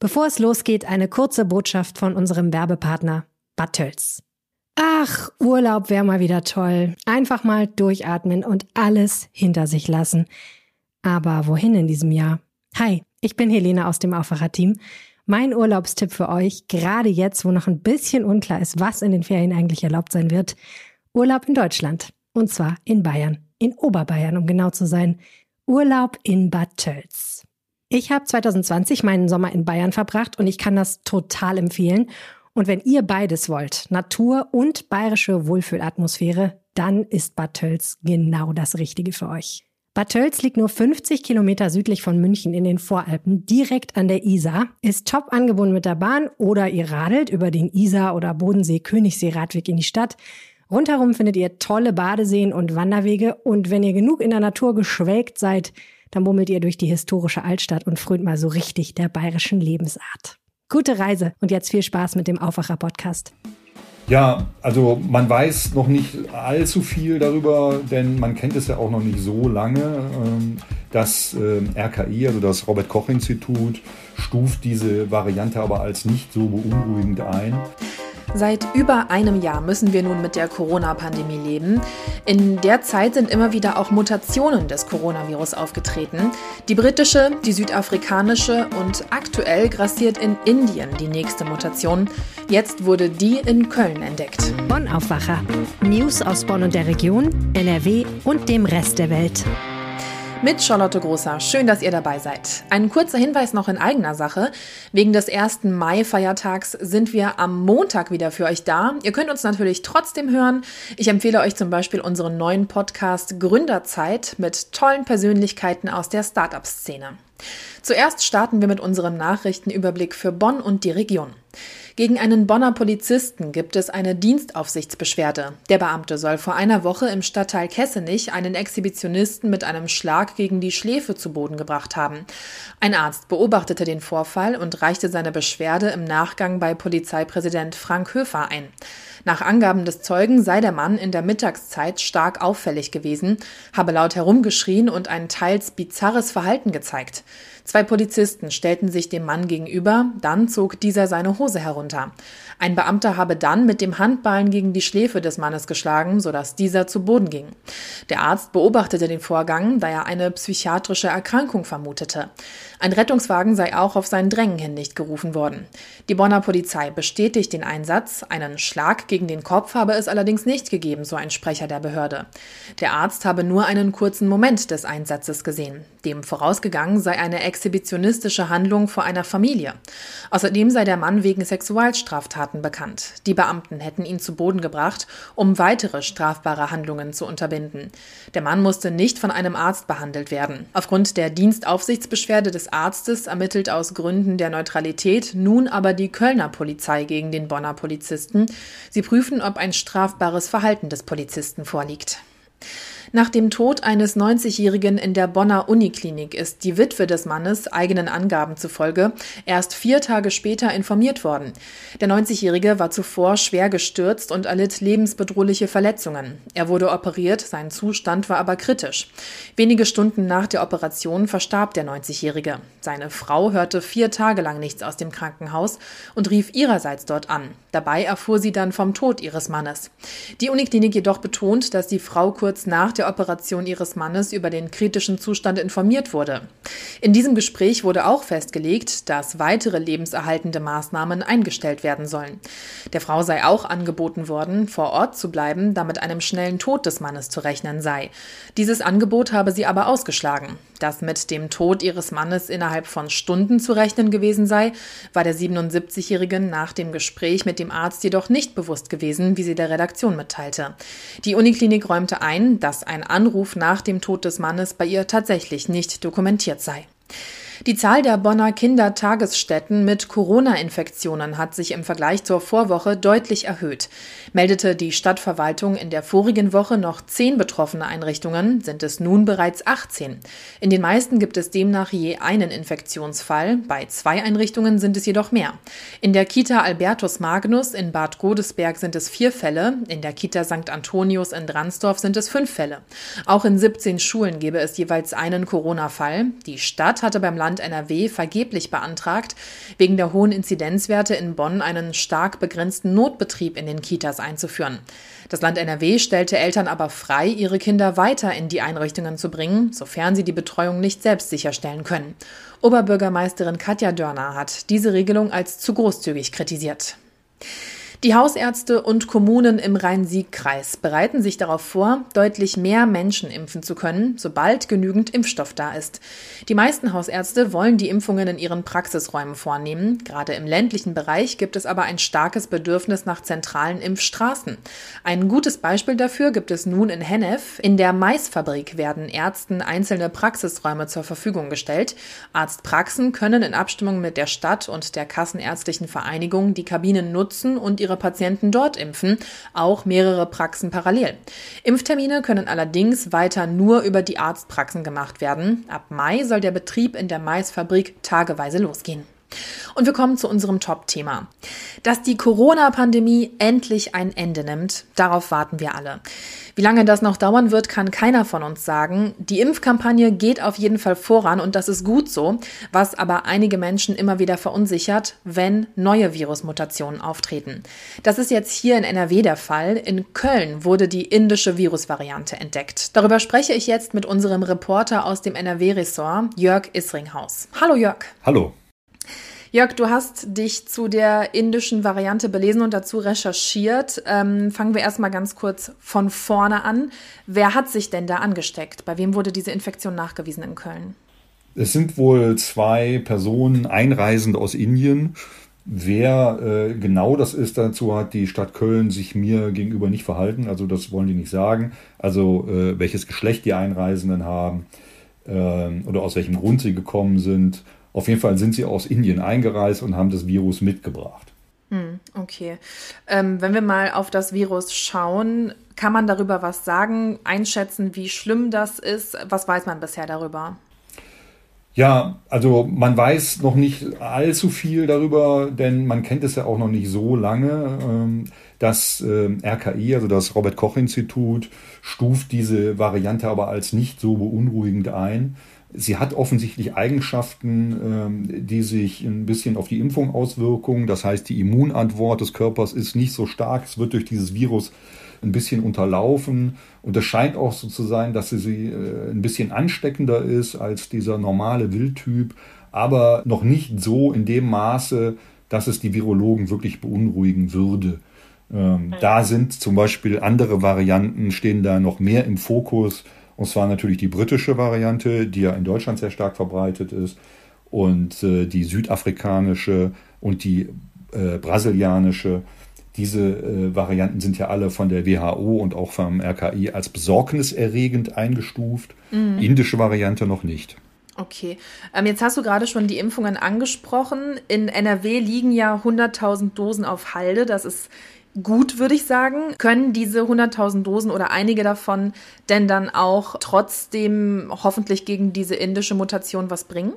Bevor es losgeht, eine kurze Botschaft von unserem Werbepartner Battels. Ach, Urlaub wäre mal wieder toll. Einfach mal durchatmen und alles hinter sich lassen. Aber wohin in diesem Jahr? Hi, ich bin Helene aus dem Aufwacher-Team. Mein Urlaubstipp für euch, gerade jetzt, wo noch ein bisschen unklar ist, was in den Ferien eigentlich erlaubt sein wird. Urlaub in Deutschland. Und zwar in Bayern. In Oberbayern, um genau zu sein. Urlaub in Bad Tölz. Ich habe 2020 meinen Sommer in Bayern verbracht und ich kann das total empfehlen. Und wenn ihr beides wollt, Natur und bayerische Wohlfühlatmosphäre, dann ist Bad Tölz genau das Richtige für euch. Bad Tölz liegt nur 50 Kilometer südlich von München in den Voralpen, direkt an der Isar, ist top angebunden mit der Bahn oder ihr radelt über den Isar- oder Bodensee-Königssee-Radweg in die Stadt. Rundherum findet ihr tolle Badeseen und Wanderwege und wenn ihr genug in der Natur geschwelgt seid, dann bummelt ihr durch die historische Altstadt und frönt mal so richtig der bayerischen Lebensart. Gute Reise und jetzt viel Spaß mit dem Aufwacher-Podcast. Ja, also man weiß noch nicht allzu viel darüber, denn man kennt es ja auch noch nicht so lange. Ähm, das ähm, RKI, also das Robert Koch Institut, stuft diese Variante aber als nicht so beunruhigend ein. Seit über einem Jahr müssen wir nun mit der Corona-Pandemie leben. In der Zeit sind immer wieder auch Mutationen des Coronavirus aufgetreten. Die britische, die südafrikanische und aktuell grassiert in Indien die nächste Mutation. Jetzt wurde die in Köln entdeckt. Bonn Aufwacher. News aus Bonn und der Region, NRW und dem Rest der Welt mit Charlotte Großer. Schön, dass ihr dabei seid. Ein kurzer Hinweis noch in eigener Sache. Wegen des 1. Mai-Feiertags sind wir am Montag wieder für euch da. Ihr könnt uns natürlich trotzdem hören. Ich empfehle euch zum Beispiel unseren neuen Podcast Gründerzeit mit tollen Persönlichkeiten aus der Startup-Szene. Zuerst starten wir mit unserem Nachrichtenüberblick für Bonn und die Region. Gegen einen Bonner Polizisten gibt es eine Dienstaufsichtsbeschwerde. Der Beamte soll vor einer Woche im Stadtteil Kessenich einen Exhibitionisten mit einem Schlag gegen die Schläfe zu Boden gebracht haben. Ein Arzt beobachtete den Vorfall und reichte seine Beschwerde im Nachgang bei Polizeipräsident Frank Höfer ein. Nach Angaben des Zeugen sei der Mann in der Mittagszeit stark auffällig gewesen, habe laut herumgeschrien und ein teils bizarres Verhalten gezeigt. Zwei Polizisten stellten sich dem Mann gegenüber, dann zog dieser seine Hose herunter. Ein Beamter habe dann mit dem Handballen gegen die Schläfe des Mannes geschlagen, sodass dieser zu Boden ging. Der Arzt beobachtete den Vorgang, da er eine psychiatrische Erkrankung vermutete. Ein Rettungswagen sei auch auf sein Drängen hin nicht gerufen worden. Die Bonner Polizei bestätigt den Einsatz. Einen Schlag gegen den Kopf habe es allerdings nicht gegeben, so ein Sprecher der Behörde. Der Arzt habe nur einen kurzen Moment des Einsatzes gesehen. Dem vorausgegangen sei eine exhibitionistische Handlung vor einer Familie. Außerdem sei der Mann wegen Sexualstraftaten Straftaten bekannt. Die Beamten hätten ihn zu Boden gebracht, um weitere strafbare Handlungen zu unterbinden. Der Mann musste nicht von einem Arzt behandelt werden. Aufgrund der Dienstaufsichtsbeschwerde des Arztes ermittelt aus Gründen der Neutralität nun aber die Kölner Polizei gegen den Bonner Polizisten. Sie prüfen, ob ein strafbares Verhalten des Polizisten vorliegt. Nach dem Tod eines 90-Jährigen in der Bonner Uniklinik ist die Witwe des Mannes eigenen Angaben zufolge erst vier Tage später informiert worden. Der 90-Jährige war zuvor schwer gestürzt und erlitt lebensbedrohliche Verletzungen. Er wurde operiert, sein Zustand war aber kritisch. Wenige Stunden nach der Operation verstarb der 90-Jährige. Seine Frau hörte vier Tage lang nichts aus dem Krankenhaus und rief ihrerseits dort an. Dabei erfuhr sie dann vom Tod ihres Mannes. Die Uniklinik jedoch betont, dass die Frau kurz nach der Operation ihres Mannes über den kritischen Zustand informiert wurde. In diesem Gespräch wurde auch festgelegt, dass weitere lebenserhaltende Maßnahmen eingestellt werden sollen. Der Frau sei auch angeboten worden, vor Ort zu bleiben, da mit einem schnellen Tod des Mannes zu rechnen sei. Dieses Angebot habe sie aber ausgeschlagen. Dass mit dem Tod ihres Mannes innerhalb von Stunden zu rechnen gewesen sei, war der 77-Jährigen nach dem Gespräch mit dem Arzt jedoch nicht bewusst gewesen, wie sie der Redaktion mitteilte. Die Uniklinik räumte ein, dass ein Anruf nach dem Tod des Mannes bei ihr tatsächlich nicht dokumentiert sei. Die Zahl der Bonner Kindertagesstätten mit Corona-Infektionen hat sich im Vergleich zur Vorwoche deutlich erhöht. Meldete die Stadtverwaltung in der vorigen Woche noch zehn betroffene Einrichtungen, sind es nun bereits 18. In den meisten gibt es demnach je einen Infektionsfall, bei zwei Einrichtungen sind es jedoch mehr. In der Kita Albertus Magnus in Bad Godesberg sind es vier Fälle, in der Kita St. Antonius in Dransdorf sind es fünf Fälle. Auch in 17 Schulen gebe es jeweils einen Corona-Fall. Die Stadt hatte beim Land Land NRW vergeblich beantragt, wegen der hohen Inzidenzwerte in Bonn einen stark begrenzten Notbetrieb in den Kitas einzuführen. Das Land NRW stellte Eltern aber frei, ihre Kinder weiter in die Einrichtungen zu bringen, sofern sie die Betreuung nicht selbst sicherstellen können. Oberbürgermeisterin Katja Dörner hat diese Regelung als zu großzügig kritisiert. Die Hausärzte und Kommunen im Rhein-Sieg-Kreis bereiten sich darauf vor, deutlich mehr Menschen impfen zu können, sobald genügend Impfstoff da ist. Die meisten Hausärzte wollen die Impfungen in ihren Praxisräumen vornehmen. Gerade im ländlichen Bereich gibt es aber ein starkes Bedürfnis nach zentralen Impfstraßen. Ein gutes Beispiel dafür gibt es nun in Hennef. In der Maisfabrik werden Ärzten einzelne Praxisräume zur Verfügung gestellt. Arztpraxen können in Abstimmung mit der Stadt und der Kassenärztlichen Vereinigung die Kabinen nutzen und ihre ihre Patienten dort impfen, auch mehrere Praxen parallel. Impftermine können allerdings weiter nur über die Arztpraxen gemacht werden. Ab Mai soll der Betrieb in der Maisfabrik tageweise losgehen. Und wir kommen zu unserem Top-Thema. Dass die Corona-Pandemie endlich ein Ende nimmt, darauf warten wir alle. Wie lange das noch dauern wird, kann keiner von uns sagen. Die Impfkampagne geht auf jeden Fall voran und das ist gut so, was aber einige Menschen immer wieder verunsichert, wenn neue Virusmutationen auftreten. Das ist jetzt hier in NRW der Fall. In Köln wurde die indische Virusvariante entdeckt. Darüber spreche ich jetzt mit unserem Reporter aus dem NRW-Ressort, Jörg Isringhaus. Hallo Jörg. Hallo. Jörg, du hast dich zu der indischen Variante belesen und dazu recherchiert. Ähm, fangen wir erstmal ganz kurz von vorne an. Wer hat sich denn da angesteckt? Bei wem wurde diese Infektion nachgewiesen in Köln? Es sind wohl zwei Personen einreisend aus Indien. Wer äh, genau das ist, dazu hat die Stadt Köln sich mir gegenüber nicht verhalten. Also das wollen die nicht sagen. Also äh, welches Geschlecht die Einreisenden haben äh, oder aus welchem Grund sie gekommen sind auf jeden Fall sind sie aus Indien eingereist und haben das Virus mitgebracht. Hm, okay. Ähm, wenn wir mal auf das Virus schauen, kann man darüber was sagen, einschätzen, wie schlimm das ist? Was weiß man bisher darüber? Ja, also man weiß noch nicht allzu viel darüber, denn man kennt es ja auch noch nicht so lange. Ähm, das ähm, RKI, also das Robert Koch Institut, stuft diese Variante aber als nicht so beunruhigend ein. Sie hat offensichtlich Eigenschaften, ähm, die sich ein bisschen auf die Impfung auswirken. Das heißt, die Immunantwort des Körpers ist nicht so stark. Es wird durch dieses Virus ein bisschen unterlaufen. Und es scheint auch so zu sein, dass sie äh, ein bisschen ansteckender ist als dieser normale Wildtyp, aber noch nicht so in dem Maße, dass es die Virologen wirklich beunruhigen würde. Ähm, da sind zum Beispiel andere Varianten, stehen da noch mehr im Fokus. Und zwar natürlich die britische Variante, die ja in Deutschland sehr stark verbreitet ist, und äh, die südafrikanische und die äh, brasilianische. Diese äh, Varianten sind ja alle von der WHO und auch vom RKI als besorgniserregend eingestuft. Mhm. Indische Variante noch nicht. Okay. Ähm, jetzt hast du gerade schon die Impfungen angesprochen. In NRW liegen ja 100.000 Dosen auf Halde. Das ist gut, würde ich sagen. Können diese 100.000 Dosen oder einige davon denn dann auch trotzdem hoffentlich gegen diese indische Mutation was bringen?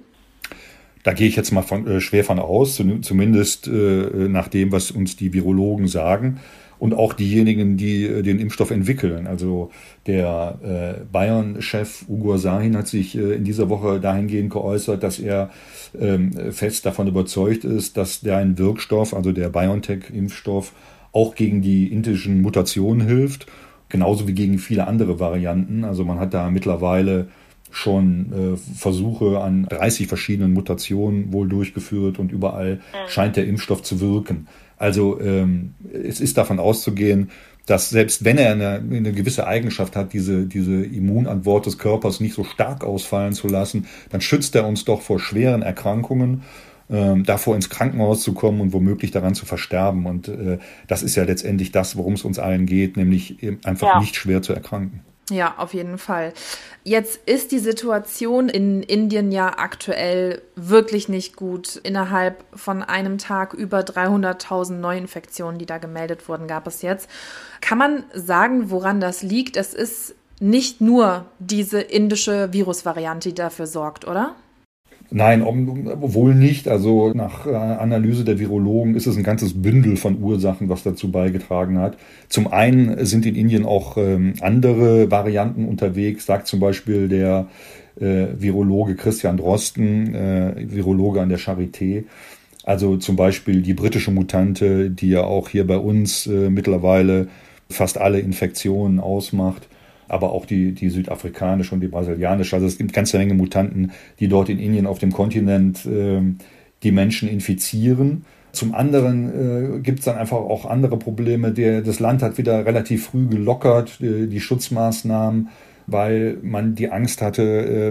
Da gehe ich jetzt mal von, äh, schwer von aus, zumindest äh, nach dem, was uns die Virologen sagen und auch diejenigen, die äh, den Impfstoff entwickeln. Also der äh, Bayern-Chef Ugur Sahin hat sich äh, in dieser Woche dahingehend geäußert, dass er ähm, fest davon überzeugt ist, dass der ein Wirkstoff, also der BioNTech-Impfstoff, auch gegen die indischen Mutationen hilft, genauso wie gegen viele andere Varianten. Also man hat da mittlerweile schon äh, Versuche an 30 verschiedenen Mutationen wohl durchgeführt und überall mhm. scheint der Impfstoff zu wirken. Also ähm, es ist davon auszugehen, dass selbst wenn er eine, eine gewisse Eigenschaft hat, diese, diese Immunantwort des Körpers nicht so stark ausfallen zu lassen, dann schützt er uns doch vor schweren Erkrankungen ähm, davor ins Krankenhaus zu kommen und womöglich daran zu versterben. Und äh, das ist ja letztendlich das, worum es uns allen geht, nämlich einfach ja. nicht schwer zu erkranken. Ja, auf jeden Fall. Jetzt ist die Situation in Indien ja aktuell wirklich nicht gut. Innerhalb von einem Tag über 300.000 Neuinfektionen, die da gemeldet wurden, gab es jetzt. Kann man sagen, woran das liegt? Es ist nicht nur diese indische Virusvariante, die dafür sorgt, oder? Nein, wohl nicht. Also nach äh, Analyse der Virologen ist es ein ganzes Bündel von Ursachen, was dazu beigetragen hat. Zum einen sind in Indien auch ähm, andere Varianten unterwegs, sagt zum Beispiel der äh, Virologe Christian Drosten, äh, Virologe an der Charité. Also zum Beispiel die britische Mutante, die ja auch hier bei uns mittlerweile fast alle Infektionen ausmacht, aber auch die, die südafrikanische und die brasilianische. Also es gibt ganze Menge Mutanten, die dort in Indien auf dem Kontinent äh, die Menschen infizieren. Zum anderen äh, gibt es dann einfach auch andere Probleme. Der, das Land hat wieder relativ früh gelockert, die, die Schutzmaßnahmen, weil man die Angst hatte,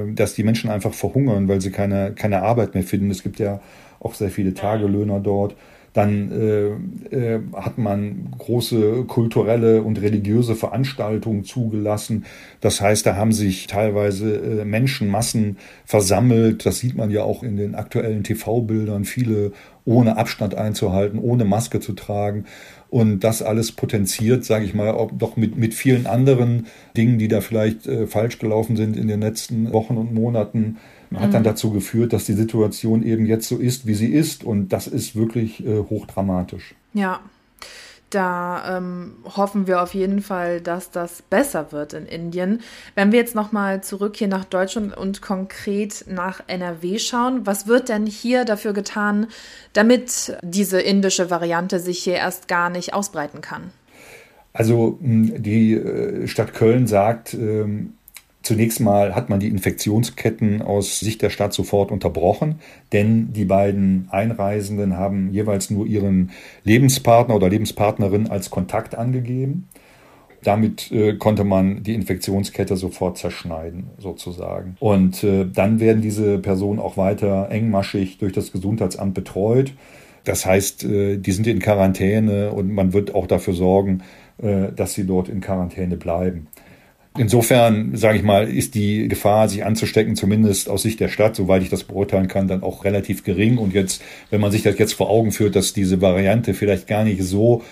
äh, dass die Menschen einfach verhungern, weil sie keine, keine Arbeit mehr finden. Es gibt ja auch sehr viele Tagelöhner dort. Dann äh, äh, hat man große kulturelle und religiöse Veranstaltungen zugelassen. Das heißt, da haben sich teilweise äh, Menschenmassen versammelt. Das sieht man ja auch in den aktuellen TV-Bildern. Viele ohne Abstand einzuhalten, ohne Maske zu tragen. Und das alles potenziert, sage ich mal, auch doch mit, mit vielen anderen Dingen, die da vielleicht äh, falsch gelaufen sind in den letzten Wochen und Monaten hat dann mhm. dazu geführt, dass die Situation eben jetzt so ist, wie sie ist. Und das ist wirklich äh, hochdramatisch. Ja. Da ähm, hoffen wir auf jeden Fall, dass das besser wird in Indien. Wenn wir jetzt nochmal zurück hier nach Deutschland und konkret nach NRW schauen, was wird denn hier dafür getan, damit diese indische Variante sich hier erst gar nicht ausbreiten kann? Also die äh, Stadt Köln sagt, ähm, Zunächst mal hat man die Infektionsketten aus Sicht der Stadt sofort unterbrochen, denn die beiden Einreisenden haben jeweils nur ihren Lebenspartner oder Lebenspartnerin als Kontakt angegeben. Damit äh, konnte man die Infektionskette sofort zerschneiden, sozusagen. Und äh, dann werden diese Personen auch weiter engmaschig durch das Gesundheitsamt betreut. Das heißt, äh, die sind in Quarantäne und man wird auch dafür sorgen, äh, dass sie dort in Quarantäne bleiben. Insofern, sage ich mal, ist die Gefahr, sich anzustecken, zumindest aus Sicht der Stadt, soweit ich das beurteilen kann, dann auch relativ gering. Und jetzt, wenn man sich das jetzt vor Augen führt, dass diese Variante vielleicht gar nicht so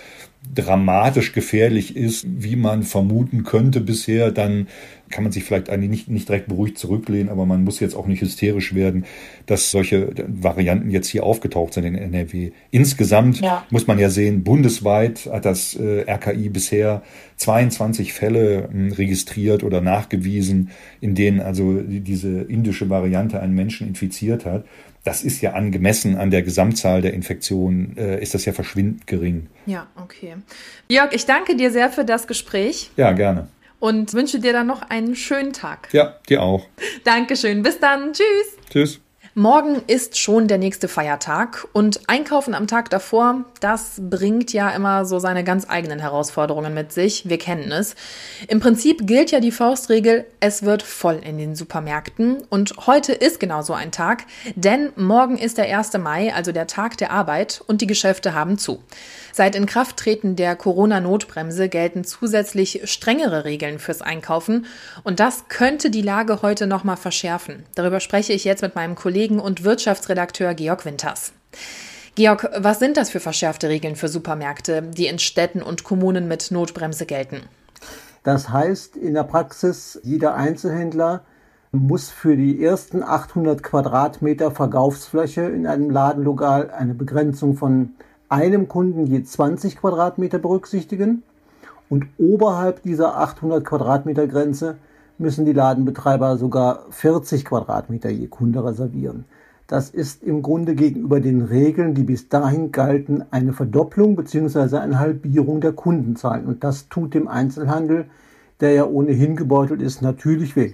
dramatisch gefährlich ist, wie man vermuten könnte bisher, dann kann man sich vielleicht eigentlich nicht, nicht direkt beruhigt zurücklehnen, aber man muss jetzt auch nicht hysterisch werden, dass solche Varianten jetzt hier aufgetaucht sind in NRW. Insgesamt ja. muss man ja sehen, bundesweit hat das äh, RKI bisher 22 Fälle äh, registriert oder nachgewiesen, in denen also diese indische Variante einen Menschen infiziert hat das ist ja angemessen an der Gesamtzahl der Infektionen, äh, ist das ja verschwindend gering. Ja, okay. Jörg, ich danke dir sehr für das Gespräch. Ja, gerne. Und wünsche dir dann noch einen schönen Tag. Ja, dir auch. Dankeschön. Bis dann. Tschüss. Tschüss. Morgen ist schon der nächste Feiertag und Einkaufen am Tag davor, das bringt ja immer so seine ganz eigenen Herausforderungen mit sich. Wir kennen es. Im Prinzip gilt ja die Faustregel, es wird voll in den Supermärkten und heute ist genau so ein Tag, denn morgen ist der 1. Mai, also der Tag der Arbeit und die Geschäfte haben zu. Seit Inkrafttreten der Corona-Notbremse gelten zusätzlich strengere Regeln fürs Einkaufen und das könnte die Lage heute nochmal verschärfen. Darüber spreche ich jetzt mit meinem Kollegen und Wirtschaftsredakteur Georg Winters. Georg, was sind das für verschärfte Regeln für Supermärkte, die in Städten und Kommunen mit Notbremse gelten? Das heißt in der Praxis, jeder Einzelhändler muss für die ersten 800 Quadratmeter Verkaufsfläche in einem Ladenlokal eine Begrenzung von einem Kunden je 20 Quadratmeter berücksichtigen und oberhalb dieser 800 Quadratmeter Grenze müssen die Ladenbetreiber sogar 40 Quadratmeter je Kunde reservieren. Das ist im Grunde gegenüber den Regeln, die bis dahin galten, eine Verdopplung bzw. eine Halbierung der Kundenzahlen. Und das tut dem Einzelhandel, der ja ohnehin gebeutelt ist, natürlich weh.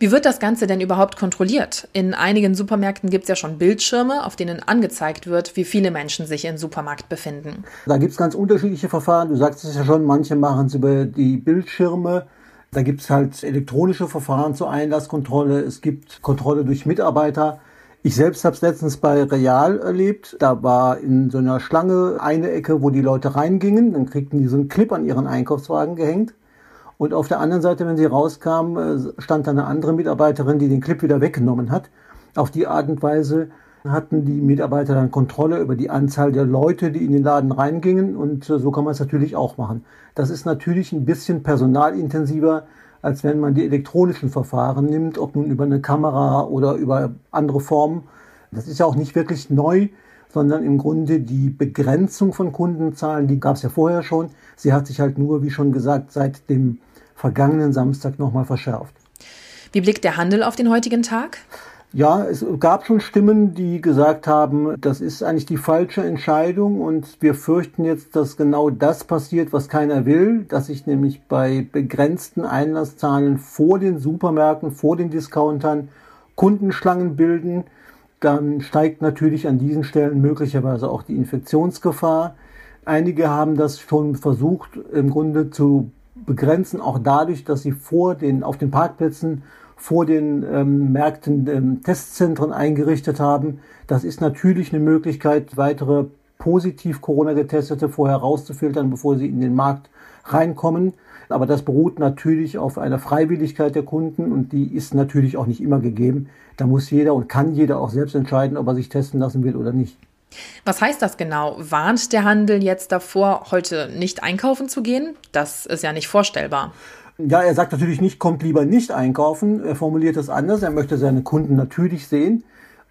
Wie wird das Ganze denn überhaupt kontrolliert? In einigen Supermärkten gibt es ja schon Bildschirme, auf denen angezeigt wird, wie viele Menschen sich im Supermarkt befinden. Da gibt es ganz unterschiedliche Verfahren. Du sagst es ja schon, manche machen es über die Bildschirme. Da gibt es halt elektronische Verfahren zur Einlasskontrolle. Es gibt Kontrolle durch Mitarbeiter. Ich selbst habe es letztens bei Real erlebt. Da war in so einer Schlange eine Ecke, wo die Leute reingingen. Dann kriegten die so einen Clip an ihren Einkaufswagen gehängt. Und auf der anderen Seite, wenn sie rauskam, äh, stand da eine andere Mitarbeiterin, die den Clip wieder weggenommen hat. Auf die Art und Weise hatten die Mitarbeiter dann Kontrolle über die Anzahl der Leute, die in den Laden reingingen. Und äh, so kann man es natürlich auch machen. Das ist natürlich ein bisschen personalintensiver, als wenn man die elektronischen Verfahren nimmt, ob nun über eine Kamera oder über andere Formen. Das ist ja auch nicht wirklich neu, sondern im Grunde die Begrenzung von Kundenzahlen, die gab es ja vorher schon. Sie hat sich halt nur, wie schon gesagt, seit dem vergangenen Samstag nochmal verschärft. Wie blickt der Handel auf den heutigen Tag? Ja, es gab schon Stimmen, die gesagt haben, das ist eigentlich die falsche Entscheidung und wir fürchten jetzt, dass genau das passiert, was keiner will, dass sich nämlich bei begrenzten Einlasszahlen vor den Supermärkten, vor den Discountern Kundenschlangen bilden. Dann steigt natürlich an diesen Stellen möglicherweise auch die Infektionsgefahr. Einige haben das schon versucht, im Grunde zu begrenzen, auch dadurch, dass sie vor den, auf den Parkplätzen vor den ähm, Märkten ähm, Testzentren eingerichtet haben. Das ist natürlich eine Möglichkeit, weitere positiv Corona-Getestete vorher rauszufiltern, bevor sie in den Markt reinkommen. Aber das beruht natürlich auf einer Freiwilligkeit der Kunden und die ist natürlich auch nicht immer gegeben. Da muss jeder und kann jeder auch selbst entscheiden, ob er sich testen lassen will oder nicht. Was heißt das genau? Warnt der Handel jetzt davor, heute nicht einkaufen zu gehen? Das ist ja nicht vorstellbar. Ja, er sagt natürlich nicht, kommt lieber nicht einkaufen. Er formuliert es anders. Er möchte seine Kunden natürlich sehen.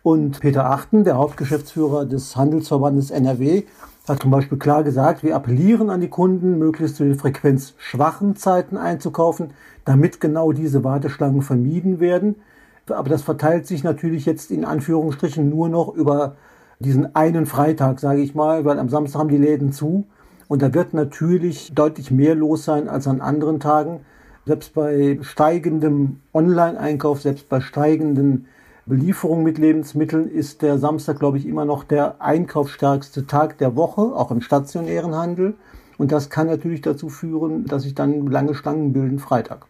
Und Peter Achten, der Hauptgeschäftsführer des Handelsverbandes NRW, hat zum Beispiel klar gesagt, wir appellieren an die Kunden, möglichst zu den frequenzschwachen Zeiten einzukaufen, damit genau diese Warteschlangen vermieden werden. Aber das verteilt sich natürlich jetzt in Anführungsstrichen nur noch über diesen einen Freitag, sage ich mal, weil am Samstag haben die Läden zu. Und da wird natürlich deutlich mehr los sein als an anderen Tagen. Selbst bei steigendem Online-Einkauf, selbst bei steigenden Belieferungen mit Lebensmitteln ist der Samstag, glaube ich, immer noch der einkaufsstärkste Tag der Woche, auch im stationären Handel. Und das kann natürlich dazu führen, dass sich dann lange Stangen bilden Freitag.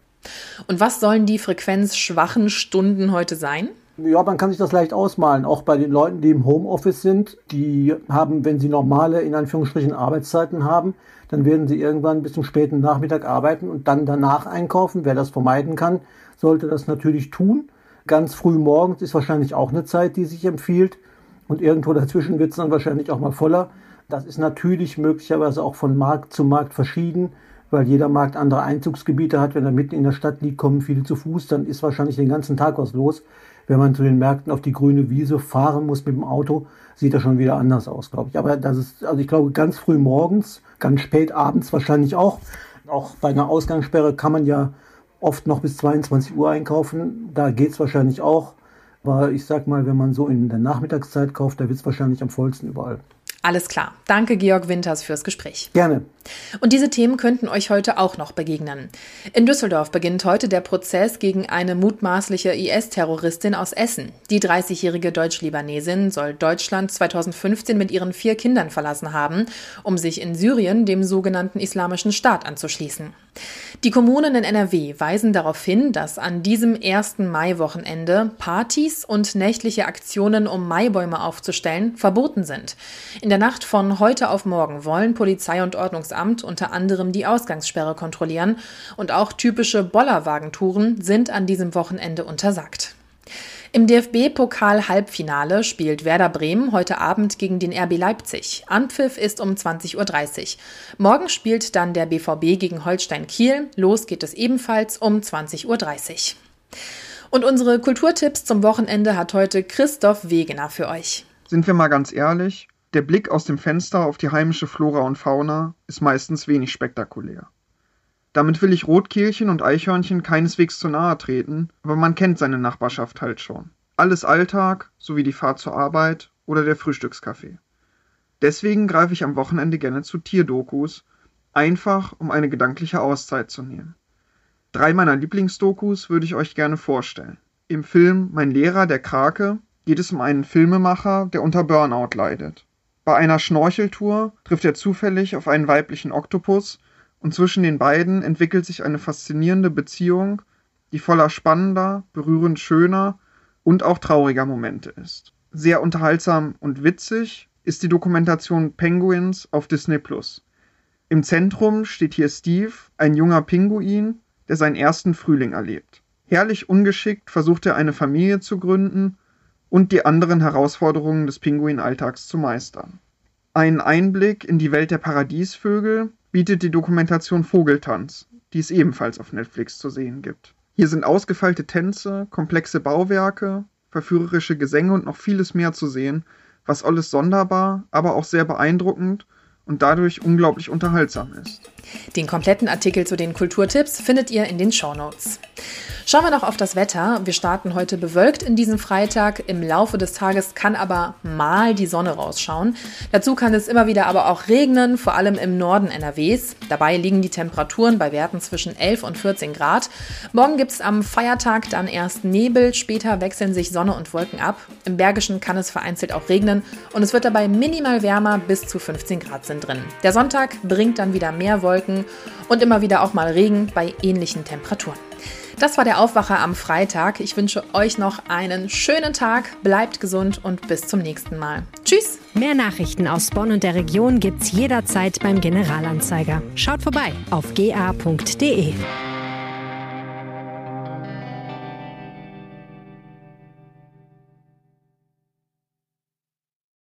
Und was sollen die frequenzschwachen Stunden heute sein? Ja, man kann sich das leicht ausmalen. Auch bei den Leuten, die im Homeoffice sind, die haben, wenn sie normale, in Anführungsstrichen, Arbeitszeiten haben, dann werden sie irgendwann bis zum späten Nachmittag arbeiten und dann danach einkaufen. Wer das vermeiden kann, sollte das natürlich tun. Ganz früh morgens ist wahrscheinlich auch eine Zeit, die sich empfiehlt. Und irgendwo dazwischen wird es dann wahrscheinlich auch mal voller. Das ist natürlich möglicherweise auch von Markt zu Markt verschieden, weil jeder Markt andere Einzugsgebiete hat. Wenn er mitten in der Stadt liegt, kommen viele zu Fuß, dann ist wahrscheinlich den ganzen Tag was los wenn man zu den Märkten auf die grüne Wiese fahren muss mit dem Auto, sieht das schon wieder anders aus, glaube ich. Aber das ist, also ich glaube, ganz früh morgens, ganz spät abends wahrscheinlich auch. Auch bei einer Ausgangssperre kann man ja oft noch bis 22 Uhr einkaufen. Da geht es wahrscheinlich auch. Aber ich sag mal, wenn man so in der Nachmittagszeit kauft, da wird es wahrscheinlich am vollsten überall. Alles klar. Danke, Georg Winters, fürs Gespräch. Gerne. Und diese Themen könnten euch heute auch noch begegnen. In Düsseldorf beginnt heute der Prozess gegen eine mutmaßliche IS-Terroristin aus Essen. Die 30-jährige Deutsch-Libanesin soll Deutschland 2015 mit ihren vier Kindern verlassen haben, um sich in Syrien dem sogenannten Islamischen Staat anzuschließen. Die Kommunen in NRW weisen darauf hin, dass an diesem ersten Maiwochenende Partys und nächtliche Aktionen, um Maibäume aufzustellen, verboten sind. In der Nacht von heute auf morgen wollen Polizei und Ordnungsamt unter anderem die Ausgangssperre kontrollieren und auch typische Bollerwagentouren sind an diesem Wochenende untersagt. Im DFB-Pokal-Halbfinale spielt Werder Bremen heute Abend gegen den RB Leipzig. Anpfiff ist um 20.30 Uhr. Morgen spielt dann der BVB gegen Holstein Kiel. Los geht es ebenfalls um 20.30 Uhr. Und unsere Kulturtipps zum Wochenende hat heute Christoph Wegener für euch. Sind wir mal ganz ehrlich, der Blick aus dem Fenster auf die heimische Flora und Fauna ist meistens wenig spektakulär. Damit will ich Rotkehlchen und Eichhörnchen keineswegs zu nahe treten, aber man kennt seine Nachbarschaft halt schon. Alles Alltag, sowie die Fahrt zur Arbeit oder der Frühstückskaffee. Deswegen greife ich am Wochenende gerne zu Tierdokus, einfach um eine gedankliche Auszeit zu nehmen. Drei meiner Lieblingsdokus würde ich euch gerne vorstellen. Im Film Mein Lehrer, der Krake, geht es um einen Filmemacher, der unter Burnout leidet. Bei einer Schnorcheltour trifft er zufällig auf einen weiblichen Oktopus und zwischen den beiden entwickelt sich eine faszinierende Beziehung, die voller spannender, berührend schöner und auch trauriger Momente ist. Sehr unterhaltsam und witzig ist die Dokumentation Penguins auf Disney Plus. Im Zentrum steht hier Steve, ein junger Pinguin, der seinen ersten Frühling erlebt. Herrlich ungeschickt versucht er eine Familie zu gründen und die anderen Herausforderungen des Pinguinalltags zu meistern. Einen Einblick in die Welt der Paradiesvögel bietet die Dokumentation Vogeltanz, die es ebenfalls auf Netflix zu sehen gibt. Hier sind ausgefeilte Tänze, komplexe Bauwerke, verführerische Gesänge und noch vieles mehr zu sehen, was alles sonderbar, aber auch sehr beeindruckend und dadurch unglaublich unterhaltsam ist. Den kompletten Artikel zu den Kulturtipps findet ihr in den Shownotes. Schauen wir noch auf das Wetter. Wir starten heute bewölkt in diesem Freitag. Im Laufe des Tages kann aber mal die Sonne rausschauen. Dazu kann es immer wieder aber auch regnen, vor allem im Norden NRWs. Dabei liegen die Temperaturen bei Werten zwischen 11 und 14 Grad. Morgen gibt es am Feiertag dann erst Nebel, später wechseln sich Sonne und Wolken ab. Im Bergischen kann es vereinzelt auch regnen und es wird dabei minimal wärmer, bis zu 15 Grad sind drin. Der Sonntag bringt dann wieder mehr Wolken und immer wieder auch mal Regen bei ähnlichen Temperaturen. Das war der Aufwacher am Freitag. Ich wünsche euch noch einen schönen Tag, bleibt gesund und bis zum nächsten Mal. Tschüss! Mehr Nachrichten aus Bonn und der Region gibt's jederzeit beim Generalanzeiger. Schaut vorbei auf ga.de.